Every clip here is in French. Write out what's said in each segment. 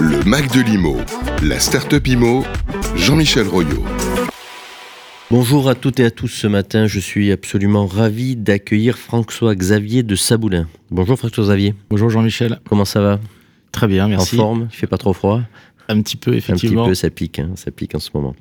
Le Mac de l'IMO, la start-up IMO, Jean-Michel Royot. Bonjour à toutes et à tous ce matin, je suis absolument ravi d'accueillir François-Xavier de Saboulin. Bonjour François-Xavier. Bonjour Jean-Michel. Comment ça va? Très bien, merci. En forme Il fait pas trop froid un petit peu, effectivement. Un petit peu, ça pique, hein, ça pique en ce moment.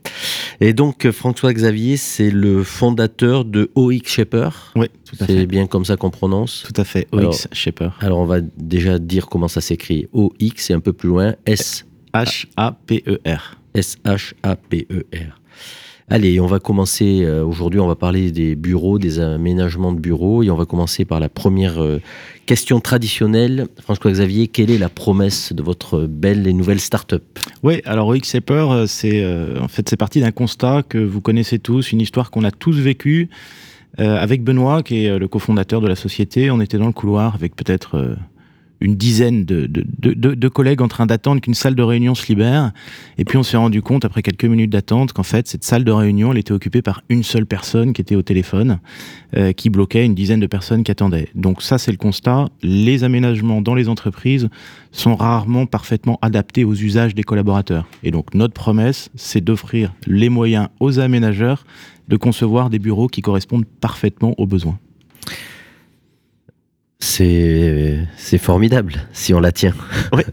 Et donc, François Xavier, c'est le fondateur de OX Shaper. Oui, tout à fait. C'est bien comme ça qu'on prononce Tout à fait, OX Shaper. Alors, on va déjà dire comment ça s'écrit. OX et un peu plus loin, S. H-A-P-E-R. S-H-A-P-E-R. Allez, on va commencer euh, aujourd'hui, on va parler des bureaux, des aménagements de bureaux, et on va commencer par la première euh, question traditionnelle. François-Xavier, quelle est la promesse de votre belle et nouvelle start-up? Oui, alors OX euh, c'est en fait c'est parti d'un constat que vous connaissez tous, une histoire qu'on a tous vécue. avec Benoît, qui est le cofondateur de la société, on était dans le couloir avec peut-être une dizaine de, de, collègues en train d'attendre qu'une salle de réunion se libère. Et puis on s'est rendu compte, après quelques minutes d'attente, qu'en fait, cette salle de réunion, était occupée par une seule personne qui était au téléphone, euh, qui bloquait une dizaine de personnes qui attendaient. Donc ça, c'est le constat. Les aménagements dans les entreprises sont rarement parfaitement adaptés aux usages des collaborateurs. Et donc notre promesse, c'est d'offrir les moyens aux aménageurs de concevoir des bureaux qui correspondent parfaitement aux besoins. C'est, formidable si on la tient. Oui,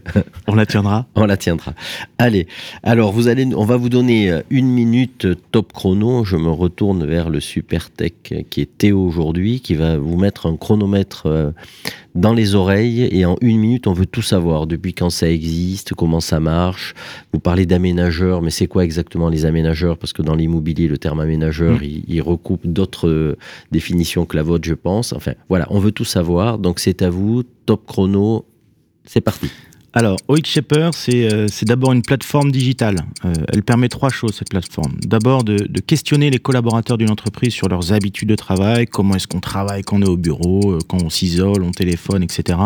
on la tiendra. on la tiendra. Allez, alors vous allez, on va vous donner une minute top chrono. Je me retourne vers le super tech qui est Théo aujourd'hui, qui va vous mettre un chronomètre euh, dans les oreilles et en une minute, on veut tout savoir. Depuis quand ça existe, comment ça marche. Vous parlez d'aménageurs, mais c'est quoi exactement les aménageurs? Parce que dans l'immobilier, le terme aménageur, mmh. il, recoupe d'autres euh, définitions que la vôtre, je pense. Enfin, voilà, on veut tout savoir. Donc c'est à vous, top chrono, c'est parti. Alors, OX Shaper, euh, c'est d'abord une plateforme digitale. Euh, elle permet trois choses, cette plateforme. D'abord, de, questionner les collaborateurs d'une entreprise sur leurs habitudes de travail, comment est-ce qu'on travaille quand on est au bureau, euh, quand on s'isole, on téléphone, etc.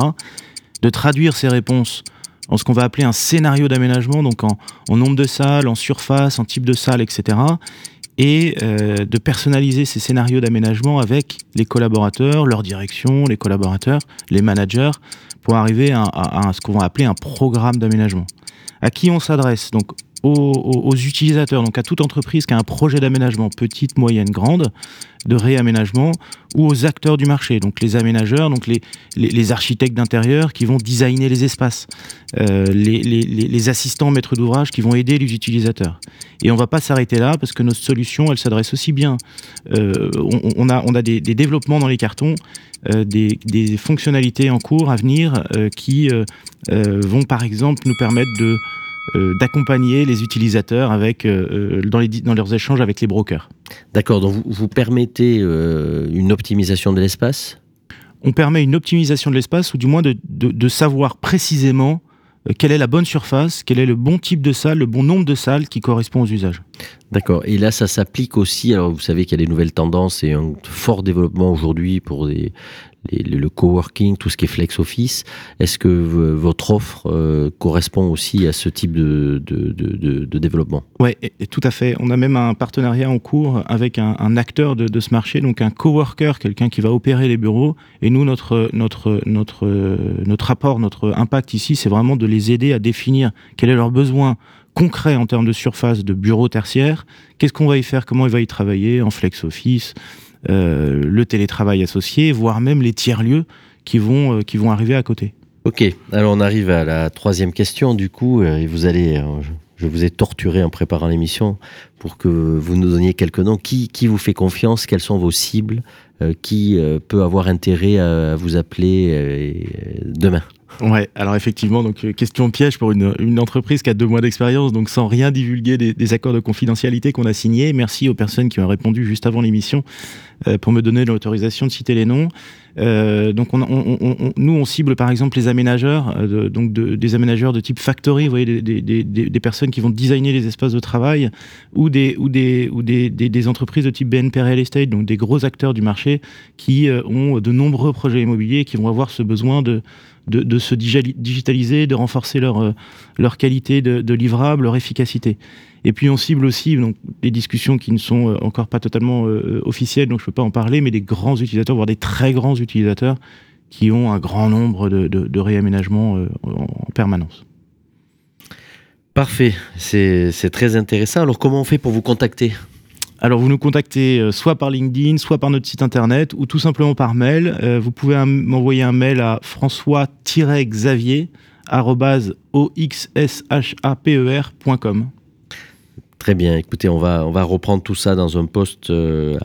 De traduire ces réponses en ce qu'on va appeler un scénario d'aménagement, donc en, en, nombre de salles, en surface, en type de salle, etc et euh, de personnaliser ces scénarios d'aménagement avec les collaborateurs, leur direction, les collaborateurs, les managers, pour arriver à, ce qu'on va appeler un programme d'aménagement. À qui on s'adresse? Donc aux, utilisateurs, donc à toute entreprise qui a un projet d'aménagement, petite, moyenne, grande, de réaménagement, ou aux acteurs du marché, donc les aménageurs, donc les, architectes d'intérieur qui vont designer les espaces, euh, les, assistants maîtres d'ouvrage qui vont aider les utilisateurs. Et on va pas s'arrêter là parce que notre solution, elle s'adresse aussi bien. Euh, on, a, des, développements dans les cartons, euh, des, fonctionnalités en cours à venir qui vont par exemple nous permettre de d'accompagner les utilisateurs avec, euh, euh, dans, les, dans leurs échanges avec les brokers. D'accord, donc vous, vous permettez une optimisation de l'espace? On permet une optimisation de l'espace ou du moins de, de, savoir précisément quelle est la bonne surface, quel est le bon type de salle, le bon nombre de salles qui correspond aux usages. D'accord. Et là, ça s'applique aussi. Alors, vous savez qu'il y a des nouvelles tendances et un fort développement aujourd'hui pour des, le coworking, tout ce qui est flex office. Est-ce que votre offre euh, correspond aussi à ce type de, développement? Oui, tout à fait. On a même un partenariat en cours avec un, acteur de, ce marché, donc un coworker, quelqu'un qui va opérer les bureaux. Et nous, notre, notre, notre, notre rapport, notre impact ici, c'est vraiment de les aider à définir quel est leur besoin concret en termes de surface de bureau tertiaire. Qu'est-ce qu'on va y faire? Comment il va y travailler? En flex office le télétravail associé, voire même les tiers-lieux qui vont, euh, qui vont arriver à côté. Ok, alors on arrive à la troisième question du coup, euh, et vous allez, je vous ai torturé en préparant l'émission pour que vous nous donniez quelques noms. Qui, qui vous fait confiance? Quelles sont vos cibles? Qui peut avoir intérêt à vous appeler demain? Ouais, alors effectivement, donc euh, question piège pour une, une entreprise qui a deux mois d'expérience, donc sans rien divulguer des, accords de confidentialité qu'on a signés. Merci aux personnes qui ont répondu juste avant l'émission euh, pour me donner l'autorisation de citer les noms. Euh, donc on, nous, on cible par exemple les aménageurs, donc de, des aménageurs de type factory, vous voyez, des, des, personnes qui vont designer les espaces de travail, ou des, ou des, ou des, entreprises de type BNP Real Estate, donc des gros acteurs du marché qui ont de nombreux projets immobiliers qui vont avoir ce besoin de de, se digitaliser, de renforcer leur, euh, leur qualité de, livrable, leur efficacité. Et puis on cible aussi donc, des discussions qui ne sont euh, encore pas totalement euh, officielles, donc je ne peux pas en parler, mais des grands utilisateurs, voire des très grands utilisateurs qui ont un grand nombre de, de réaménagements en permanence. Parfait, c'est très intéressant. Alors comment on fait pour vous contacter? Alors vous nous contactez euh, soit par LinkedIn, soit par notre site internet, ou tout simplement par mail. Euh, vous pouvez m'envoyer un mail à françois-xavier.oxshaper.com. Très bien, écoutez, on va, on va reprendre tout ça dans un post euh,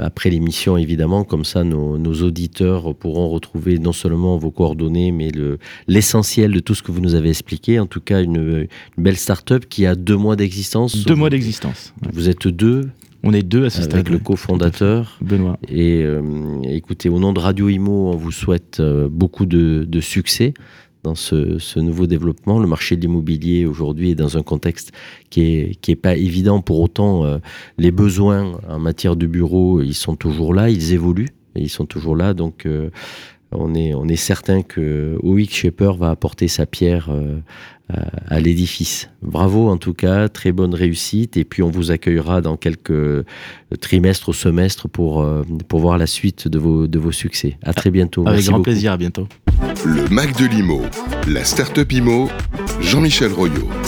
après l'émission, évidemment, comme ça nos, auditeurs pourront retrouver non seulement vos coordonnées, mais l'essentiel de tout ce que vous nous avez expliqué. En tout cas, une, belle start-up qui a deux mois d'existence. Deux mois d'existence. Vous êtes deux on est deux à ce Avec le cofondateur. Benoît. Et euh, écoutez, au nom de Radio Imo, on vous souhaite euh, beaucoup de succès dans ce, nouveau développement. Le marché de l'immobilier aujourd'hui est dans un contexte qui est, qui est pas évident. Pour autant, euh, les besoins en matière de bureaux, ils sont toujours là, ils évoluent, et ils sont toujours là. Donc, euh, on est, on est certain que OX Shaper va apporter sa pierre euh, à, l'édifice. Bravo en tout cas, très bonne réussite. Et puis on vous accueillera dans quelques trimestres ou semestres pour, pour voir la suite de vos, de vos succès. À très bientôt. Avec grand plaisir, à bientôt. Le Mac de l'IMO, la start-up IMO, Jean-Michel Royot.